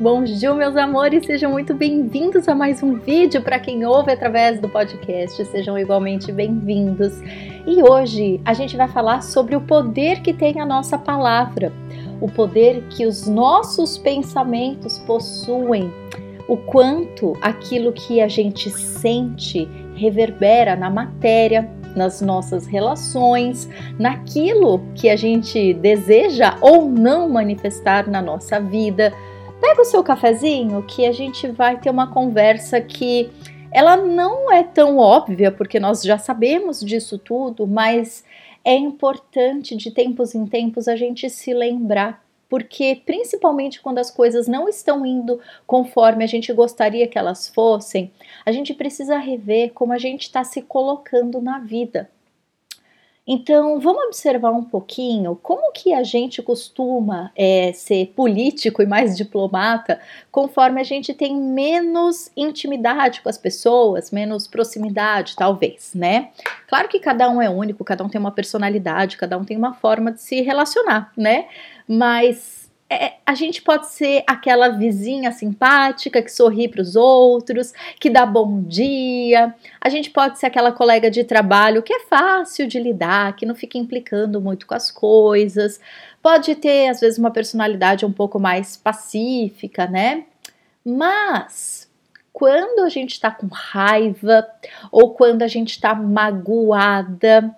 Bonjour, meus amores, sejam muito bem-vindos a mais um vídeo para quem ouve através do podcast, sejam igualmente bem-vindos. E hoje a gente vai falar sobre o poder que tem a nossa palavra, o poder que os nossos pensamentos possuem, o quanto aquilo que a gente sente reverbera na matéria, nas nossas relações, naquilo que a gente deseja ou não manifestar na nossa vida Pega o seu cafezinho que a gente vai ter uma conversa que ela não é tão óbvia, porque nós já sabemos disso tudo, mas é importante de tempos em tempos a gente se lembrar porque principalmente quando as coisas não estão indo conforme a gente gostaria que elas fossem, a gente precisa rever como a gente está se colocando na vida. Então, vamos observar um pouquinho como que a gente costuma é, ser político e mais diplomata conforme a gente tem menos intimidade com as pessoas, menos proximidade, talvez, né? Claro que cada um é único, cada um tem uma personalidade, cada um tem uma forma de se relacionar, né? Mas é, a gente pode ser aquela vizinha simpática que sorri para os outros, que dá bom dia. A gente pode ser aquela colega de trabalho que é fácil de lidar, que não fica implicando muito com as coisas. Pode ter, às vezes, uma personalidade um pouco mais pacífica, né? Mas quando a gente está com raiva ou quando a gente está magoada,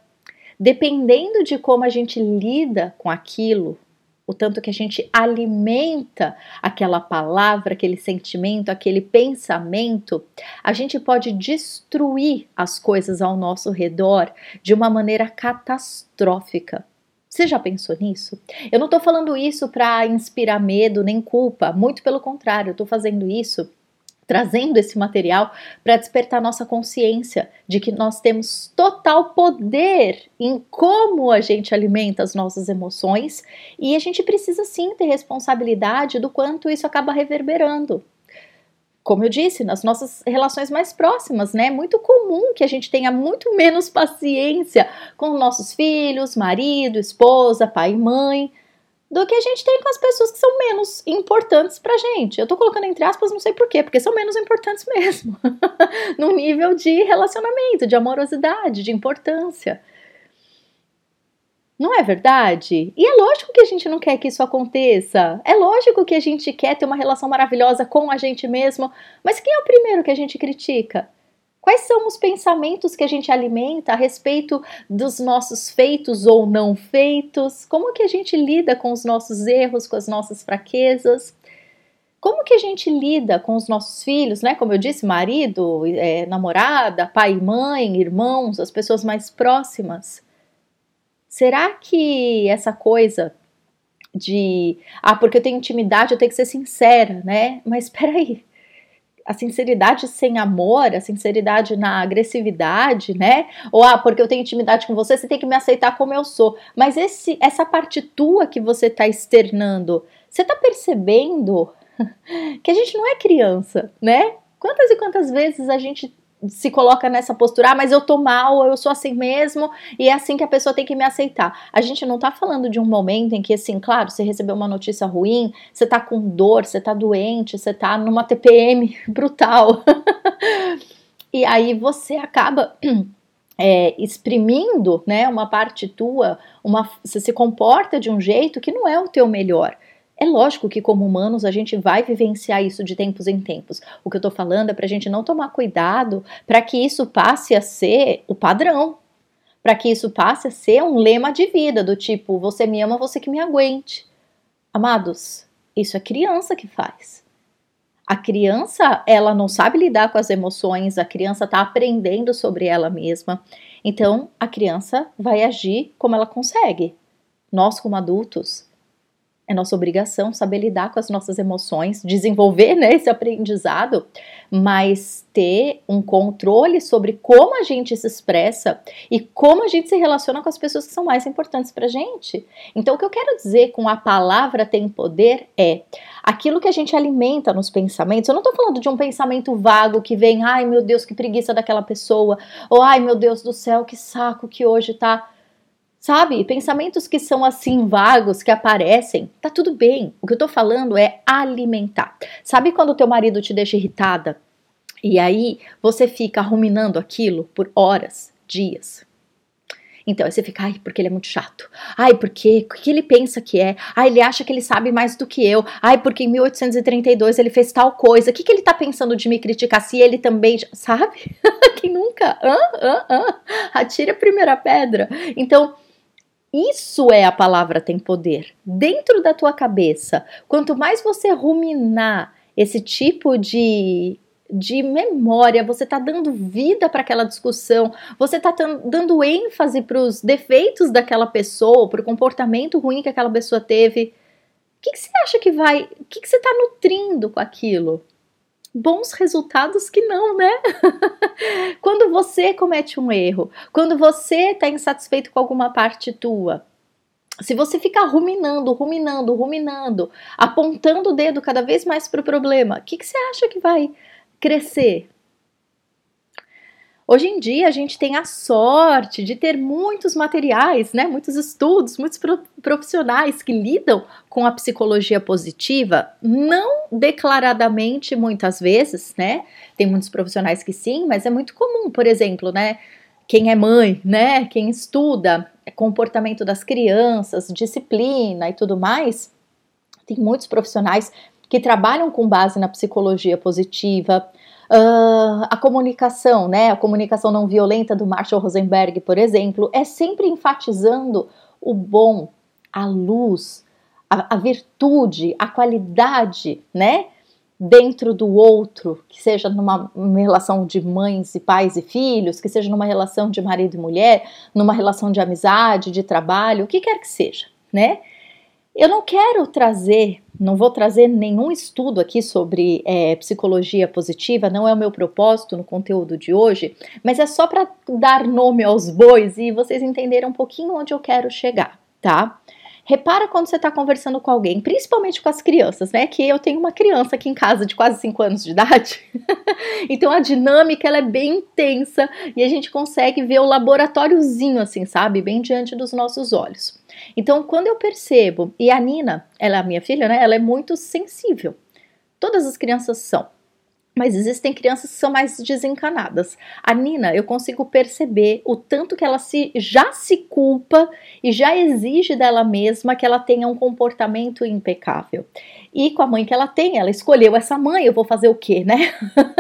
dependendo de como a gente lida com aquilo, o tanto que a gente alimenta aquela palavra, aquele sentimento, aquele pensamento, a gente pode destruir as coisas ao nosso redor de uma maneira catastrófica. Você já pensou nisso? Eu não estou falando isso para inspirar medo nem culpa, muito pelo contrário, eu estou fazendo isso trazendo esse material para despertar nossa consciência de que nós temos total poder em como a gente alimenta as nossas emoções e a gente precisa sim ter responsabilidade do quanto isso acaba reverberando. Como eu disse, nas nossas relações mais próximas, né? É muito comum que a gente tenha muito menos paciência com nossos filhos, marido, esposa, pai e mãe, do que a gente tem com as pessoas que são menos importantes pra gente. Eu tô colocando entre aspas, não sei porquê, porque são menos importantes mesmo. no nível de relacionamento, de amorosidade, de importância. Não é verdade? E é lógico que a gente não quer que isso aconteça. É lógico que a gente quer ter uma relação maravilhosa com a gente mesmo, mas quem é o primeiro que a gente critica? Quais são os pensamentos que a gente alimenta a respeito dos nossos feitos ou não feitos? Como que a gente lida com os nossos erros, com as nossas fraquezas? Como que a gente lida com os nossos filhos, né? Como eu disse, marido, é, namorada, pai e mãe, irmãos, as pessoas mais próximas. Será que essa coisa de ah, porque eu tenho intimidade, eu tenho que ser sincera, né? Mas espera aí a sinceridade sem amor, a sinceridade na agressividade, né? Ou ah, porque eu tenho intimidade com você, você tem que me aceitar como eu sou. Mas esse, essa parte tua que você está externando, você está percebendo que a gente não é criança, né? Quantas e quantas vezes a gente se coloca nessa postura, ah, mas eu tô mal, eu sou assim mesmo, e é assim que a pessoa tem que me aceitar. A gente não tá falando de um momento em que, assim, claro, você recebeu uma notícia ruim, você tá com dor, você tá doente, você tá numa TPM brutal. e aí você acaba. É, exprimindo, né, uma parte tua, uma, você se comporta de um jeito que não é o teu melhor. É lógico que, como humanos, a gente vai vivenciar isso de tempos em tempos. O que eu tô falando é para a gente não tomar cuidado para que isso passe a ser o padrão, para que isso passe a ser um lema de vida, do tipo: você me ama, você que me aguente. Amados, isso é criança que faz. A criança, ela não sabe lidar com as emoções, a criança está aprendendo sobre ela mesma. Então, a criança vai agir como ela consegue. Nós, como adultos, é nossa obrigação saber lidar com as nossas emoções, desenvolver né, esse aprendizado, mas ter um controle sobre como a gente se expressa e como a gente se relaciona com as pessoas que são mais importantes para gente. Então, o que eu quero dizer com a palavra tem poder é aquilo que a gente alimenta nos pensamentos. Eu não estou falando de um pensamento vago que vem, ai meu Deus, que preguiça daquela pessoa, ou ai meu Deus do céu, que saco que hoje tá Sabe? Pensamentos que são assim vagos, que aparecem, tá tudo bem. O que eu tô falando é alimentar. Sabe quando teu marido te deixa irritada e aí você fica ruminando aquilo por horas, dias? Então, aí você fica, ai, porque ele é muito chato. Ai, porque o que ele pensa que é? Ai, ele acha que ele sabe mais do que eu. Ai, porque em 1832 ele fez tal coisa. O que, que ele tá pensando de me criticar? Se ele também, sabe? Quem nunca? Hã? Hã? Hã? Atire a primeira pedra. Então, isso é a palavra tem poder. Dentro da tua cabeça, quanto mais você ruminar esse tipo de de memória, você está dando vida para aquela discussão, você está dando ênfase para os defeitos daquela pessoa, para o comportamento ruim que aquela pessoa teve. O que, que você acha que vai. O que, que você está nutrindo com aquilo? Bons resultados que não, né? quando você comete um erro, quando você está insatisfeito com alguma parte tua, se você ficar ruminando, ruminando, ruminando, apontando o dedo cada vez mais para o problema, o que, que você acha que vai crescer? Hoje em dia a gente tem a sorte de ter muitos materiais, né, muitos estudos, muitos profissionais que lidam com a psicologia positiva, não declaradamente muitas vezes, né? Tem muitos profissionais que sim, mas é muito comum, por exemplo, né, quem é mãe, né, quem estuda comportamento das crianças, disciplina e tudo mais, tem muitos profissionais que trabalham com base na psicologia positiva, Uh, a comunicação, né, a comunicação não violenta do Marshall Rosenberg, por exemplo, é sempre enfatizando o bom, a luz, a, a virtude, a qualidade, né, dentro do outro, que seja numa, numa relação de mães e pais e filhos, que seja numa relação de marido e mulher, numa relação de amizade, de trabalho, o que quer que seja, né? Eu não quero trazer, não vou trazer nenhum estudo aqui sobre é, psicologia positiva, não é o meu propósito no conteúdo de hoje, mas é só para dar nome aos bois e vocês entenderem um pouquinho onde eu quero chegar, tá? Repara quando você está conversando com alguém, principalmente com as crianças, né? Que eu tenho uma criança aqui em casa de quase 5 anos de idade. então a dinâmica ela é bem intensa e a gente consegue ver o laboratóriozinho assim, sabe? Bem diante dos nossos olhos. Então, quando eu percebo, e a Nina, ela é a minha filha, né? Ela é muito sensível. Todas as crianças são. Mas existem crianças que são mais desencanadas. A Nina, eu consigo perceber o tanto que ela se, já se culpa e já exige dela mesma que ela tenha um comportamento impecável. E com a mãe que ela tem, ela escolheu essa mãe, eu vou fazer o quê, né?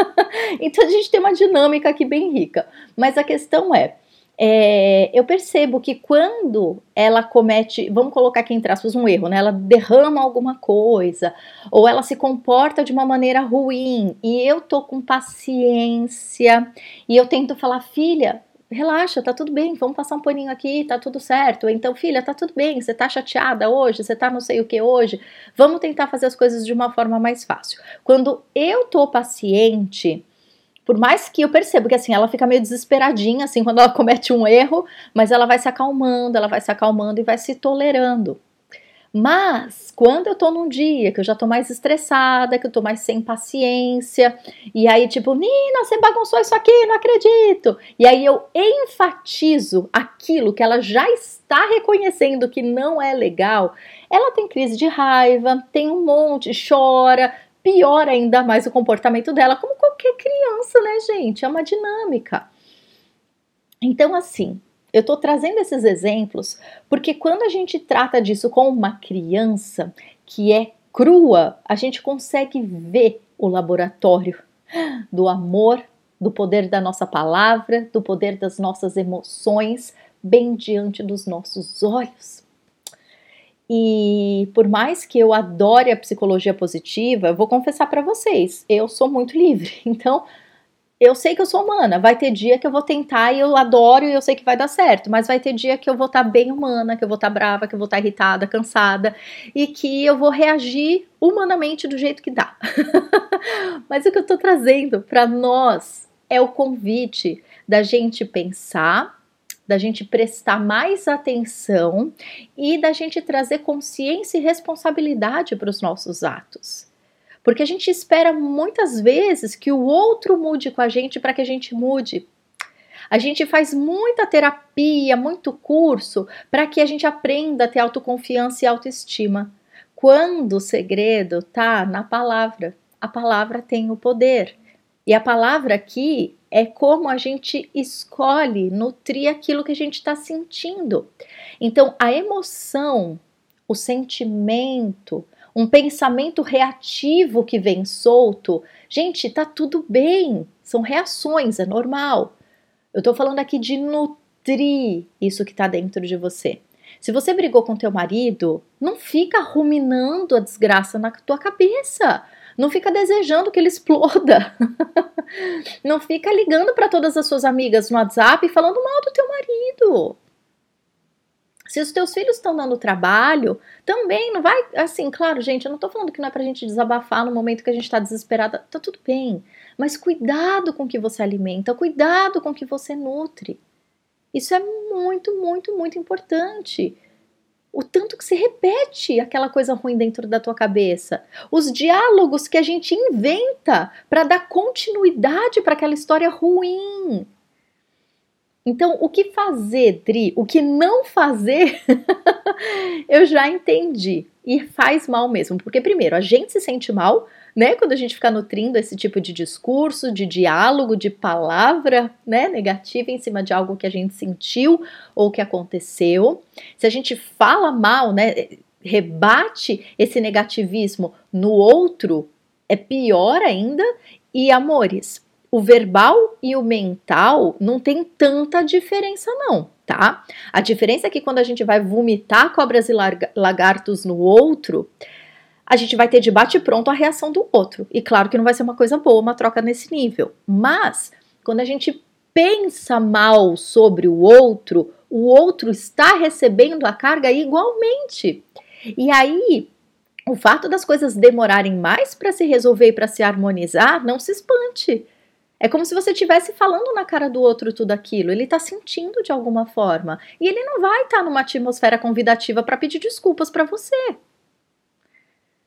então a gente tem uma dinâmica aqui bem rica. Mas a questão é, é, eu percebo que quando ela comete, vamos colocar aqui entre aspas, um erro, né? Ela derrama alguma coisa, ou ela se comporta de uma maneira ruim, e eu tô com paciência, e eu tento falar, filha, relaxa, tá tudo bem, vamos passar um paninho aqui, tá tudo certo. Então, filha, tá tudo bem, você tá chateada hoje, você tá não sei o que hoje, vamos tentar fazer as coisas de uma forma mais fácil. Quando eu tô paciente, por mais que eu percebo que assim, ela fica meio desesperadinha assim quando ela comete um erro, mas ela vai se acalmando, ela vai se acalmando e vai se tolerando. Mas quando eu tô num dia que eu já tô mais estressada, que eu tô mais sem paciência, e aí tipo, Nina, você bagunçou isso aqui, não acredito. E aí eu enfatizo aquilo que ela já está reconhecendo que não é legal. Ela tem crise de raiva, tem um monte, chora, piora ainda mais o comportamento dela, como qualquer criança, né, gente? É uma dinâmica. Então, assim, eu estou trazendo esses exemplos porque quando a gente trata disso com uma criança que é crua, a gente consegue ver o laboratório do amor, do poder da nossa palavra, do poder das nossas emoções bem diante dos nossos olhos. E por mais que eu adore a psicologia positiva, eu vou confessar para vocês, eu sou muito livre. Então, eu sei que eu sou humana. Vai ter dia que eu vou tentar e eu adoro e eu sei que vai dar certo, mas vai ter dia que eu vou estar tá bem humana, que eu vou estar tá brava, que eu vou estar tá irritada, cansada e que eu vou reagir humanamente do jeito que dá. mas o que eu tô trazendo para nós é o convite da gente pensar da gente prestar mais atenção e da gente trazer consciência e responsabilidade para os nossos atos. Porque a gente espera muitas vezes que o outro mude com a gente para que a gente mude. A gente faz muita terapia, muito curso para que a gente aprenda a ter autoconfiança e autoestima. Quando o segredo tá na palavra. A palavra tem o poder. E a palavra aqui é como a gente escolhe nutrir aquilo que a gente está sentindo. Então, a emoção, o sentimento, um pensamento reativo que vem solto, gente, tá tudo bem, são reações, é normal. Eu estou falando aqui de nutrir isso que está dentro de você. Se você brigou com teu marido, não fica ruminando a desgraça na tua cabeça. Não fica desejando que ele exploda. não fica ligando para todas as suas amigas no WhatsApp falando mal do teu marido. Se os teus filhos estão dando trabalho, também não vai. Assim, claro, gente, eu não tô falando que não é pra gente desabafar no momento que a gente tá desesperada. Tá tudo bem. Mas cuidado com o que você alimenta, cuidado com o que você nutre. Isso é muito, muito, muito importante o tanto que se repete aquela coisa ruim dentro da tua cabeça, os diálogos que a gente inventa para dar continuidade para aquela história ruim. Então, o que fazer, Dri? O que não fazer, eu já entendi. E faz mal mesmo. Porque, primeiro, a gente se sente mal né? Quando a gente fica nutrindo esse tipo de discurso, de diálogo, de palavra, né, negativa em cima de algo que a gente sentiu ou que aconteceu. Se a gente fala mal, né, rebate esse negativismo no outro, é pior ainda. E amores, o verbal e o mental não tem tanta diferença não, tá? A diferença é que quando a gente vai vomitar cobras e lagartos no outro, a gente vai ter de bate-pronto a reação do outro. E claro que não vai ser uma coisa boa uma troca nesse nível. Mas, quando a gente pensa mal sobre o outro, o outro está recebendo a carga igualmente. E aí, o fato das coisas demorarem mais para se resolver e para se harmonizar, não se espante. É como se você estivesse falando na cara do outro tudo aquilo. Ele está sentindo de alguma forma. E ele não vai estar tá numa atmosfera convidativa para pedir desculpas para você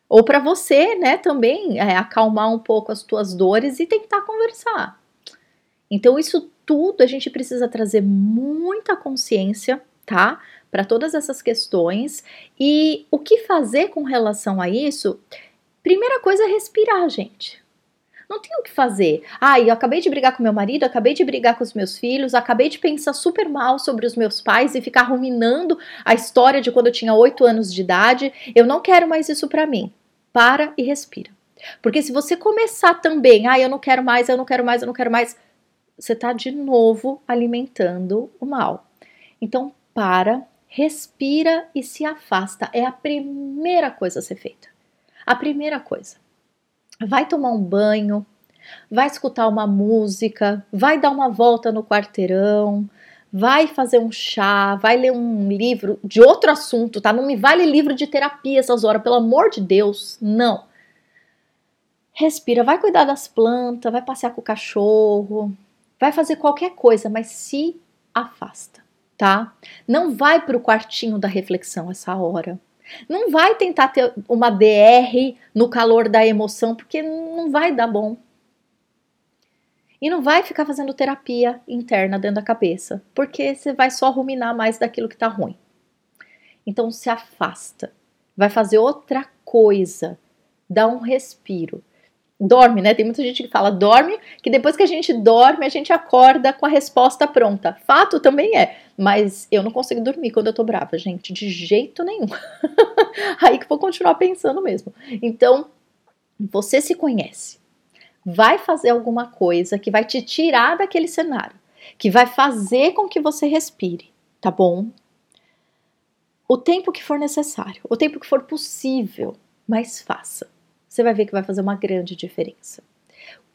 ou para você, né, também é, acalmar um pouco as tuas dores e tentar conversar. Então, isso tudo a gente precisa trazer muita consciência, tá? Para todas essas questões. E o que fazer com relação a isso? Primeira coisa é respirar, gente. Não tem o que fazer. Ah, eu acabei de brigar com meu marido, acabei de brigar com os meus filhos, acabei de pensar super mal sobre os meus pais e ficar ruminando a história de quando eu tinha 8 anos de idade. Eu não quero mais isso para mim. Para e respira. Porque se você começar também, ah, eu não quero mais, eu não quero mais, eu não quero mais, você está de novo alimentando o mal. Então, para, respira e se afasta. É a primeira coisa a ser feita. A primeira coisa vai tomar um banho, vai escutar uma música, vai dar uma volta no quarteirão, vai fazer um chá, vai ler um livro de outro assunto, tá? Não me vale livro de terapia essas horas, pelo amor de Deus, não. Respira, vai cuidar das plantas, vai passear com o cachorro, vai fazer qualquer coisa, mas se afasta, tá? Não vai para o quartinho da reflexão essa hora. Não vai tentar ter uma DR no calor da emoção, porque não vai dar bom. E não vai ficar fazendo terapia interna dentro da cabeça, porque você vai só ruminar mais daquilo que tá ruim. Então se afasta. Vai fazer outra coisa. Dá um respiro dorme, né? Tem muita gente que fala dorme, que depois que a gente dorme, a gente acorda com a resposta pronta. Fato também é, mas eu não consigo dormir quando eu tô brava, gente, de jeito nenhum. Aí que vou continuar pensando mesmo. Então, você se conhece. Vai fazer alguma coisa que vai te tirar daquele cenário, que vai fazer com que você respire, tá bom? O tempo que for necessário, o tempo que for possível, mas faça você vai ver que vai fazer uma grande diferença.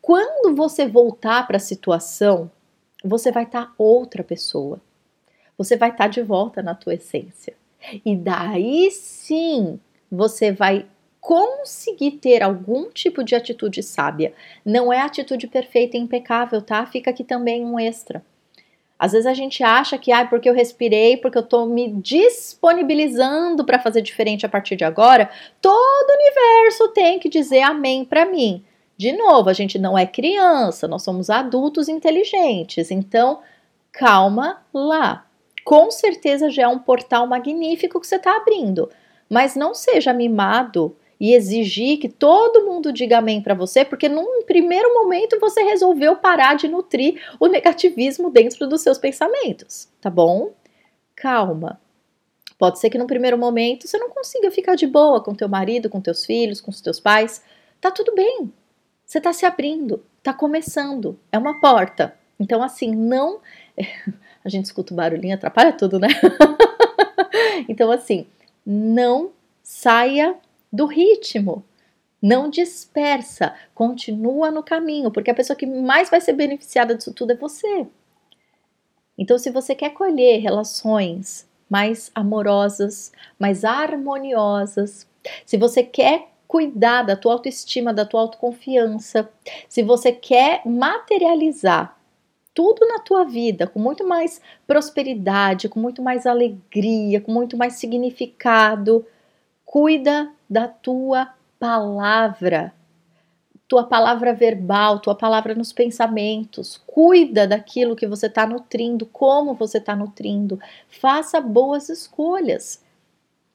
Quando você voltar para a situação, você vai estar tá outra pessoa. Você vai estar tá de volta na tua essência. E daí sim, você vai conseguir ter algum tipo de atitude sábia. Não é atitude perfeita e impecável, tá? Fica aqui também um extra. Às vezes a gente acha que, ah, porque eu respirei, porque eu tô me disponibilizando para fazer diferente a partir de agora, todo o universo tem que dizer amém para mim. De novo, a gente não é criança, nós somos adultos inteligentes. Então, calma lá. Com certeza já é um portal magnífico que você está abrindo, mas não seja mimado e exigir que todo mundo diga amém para você, porque num primeiro momento você resolveu parar de nutrir o negativismo dentro dos seus pensamentos, tá bom? Calma. Pode ser que no primeiro momento você não consiga ficar de boa com teu marido, com teus filhos, com os teus pais. Tá tudo bem. Você está se abrindo, está começando, é uma porta. Então, assim, não. A gente escuta o barulhinho, atrapalha tudo, né? então, assim, não saia do ritmo. Não dispersa, continua no caminho, porque a pessoa que mais vai ser beneficiada disso tudo é você. Então, se você quer colher relações mais amorosas, mais harmoniosas, se você quer cuidar da tua autoestima, da tua autoconfiança, se você quer materializar tudo na tua vida com muito mais prosperidade, com muito mais alegria, com muito mais significado, cuida da tua palavra, tua palavra verbal, tua palavra nos pensamentos. Cuida daquilo que você está nutrindo, como você está nutrindo. Faça boas escolhas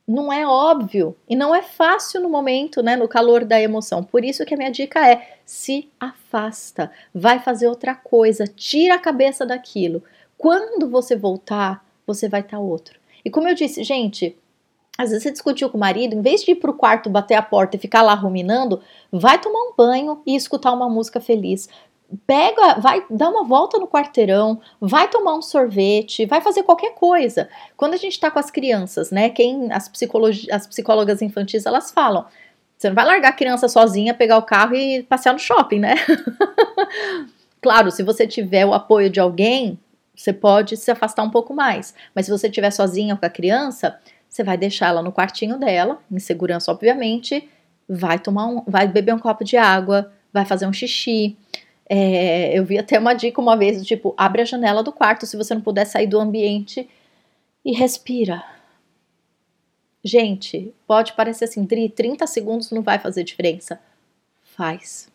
não é óbvio e não é fácil no momento, né, no calor da emoção. Por isso que a minha dica é: se afasta, vai fazer outra coisa, tira a cabeça daquilo. Quando você voltar, você vai estar tá outro. E como eu disse, gente, às vezes você discutiu com o marido, em vez de ir para o quarto, bater a porta e ficar lá ruminando, vai tomar um banho e escutar uma música feliz pega, vai dar uma volta no quarteirão, vai tomar um sorvete, vai fazer qualquer coisa. Quando a gente está com as crianças, né? Quem as, as psicólogas infantis elas falam, você não vai largar a criança sozinha, pegar o carro e passear no shopping, né? claro, se você tiver o apoio de alguém, você pode se afastar um pouco mais. Mas se você estiver sozinha com a criança, você vai deixar ela no quartinho dela, em segurança, obviamente, vai tomar um, vai beber um copo de água, vai fazer um xixi, é, eu vi até uma dica uma vez, tipo, abre a janela do quarto se você não puder sair do ambiente e respira. Gente, pode parecer assim, 30 segundos não vai fazer diferença. Faz.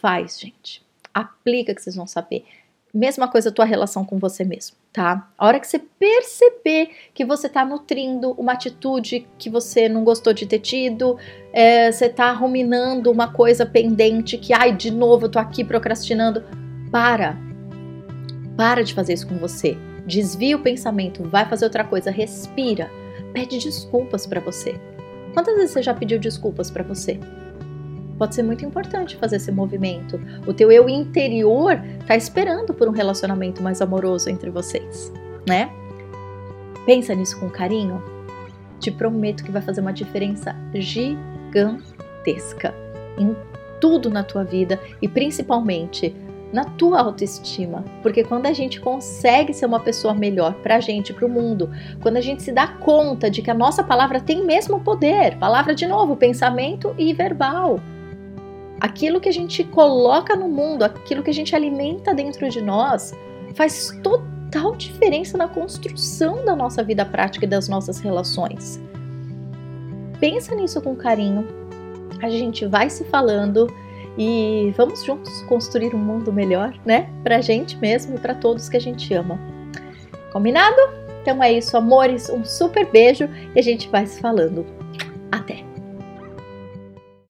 Faz, gente. Aplica que vocês vão saber. Mesma coisa a tua relação com você mesmo, tá? A hora que você perceber que você tá nutrindo uma atitude que você não gostou de ter tido, é, você tá ruminando uma coisa pendente que, ai, de novo eu tô aqui procrastinando, para. Para de fazer isso com você. Desvia o pensamento, vai fazer outra coisa, respira, pede desculpas para você. Quantas vezes você já pediu desculpas para você? Pode ser muito importante fazer esse movimento. O teu eu interior está esperando por um relacionamento mais amoroso entre vocês, né? Pensa nisso com carinho. Te prometo que vai fazer uma diferença gigantesca em tudo na tua vida e principalmente na tua autoestima, porque quando a gente consegue ser uma pessoa melhor para a gente, para o mundo, quando a gente se dá conta de que a nossa palavra tem mesmo poder, palavra de novo, pensamento e verbal, aquilo que a gente coloca no mundo, aquilo que a gente alimenta dentro de nós, faz total diferença na construção da nossa vida prática e das nossas relações. Pensa nisso com carinho. A gente vai se falando e vamos juntos construir um mundo melhor, né? Pra gente mesmo e para todos que a gente ama. Combinado? Então é isso, amores. Um super beijo e a gente vai se falando. Até!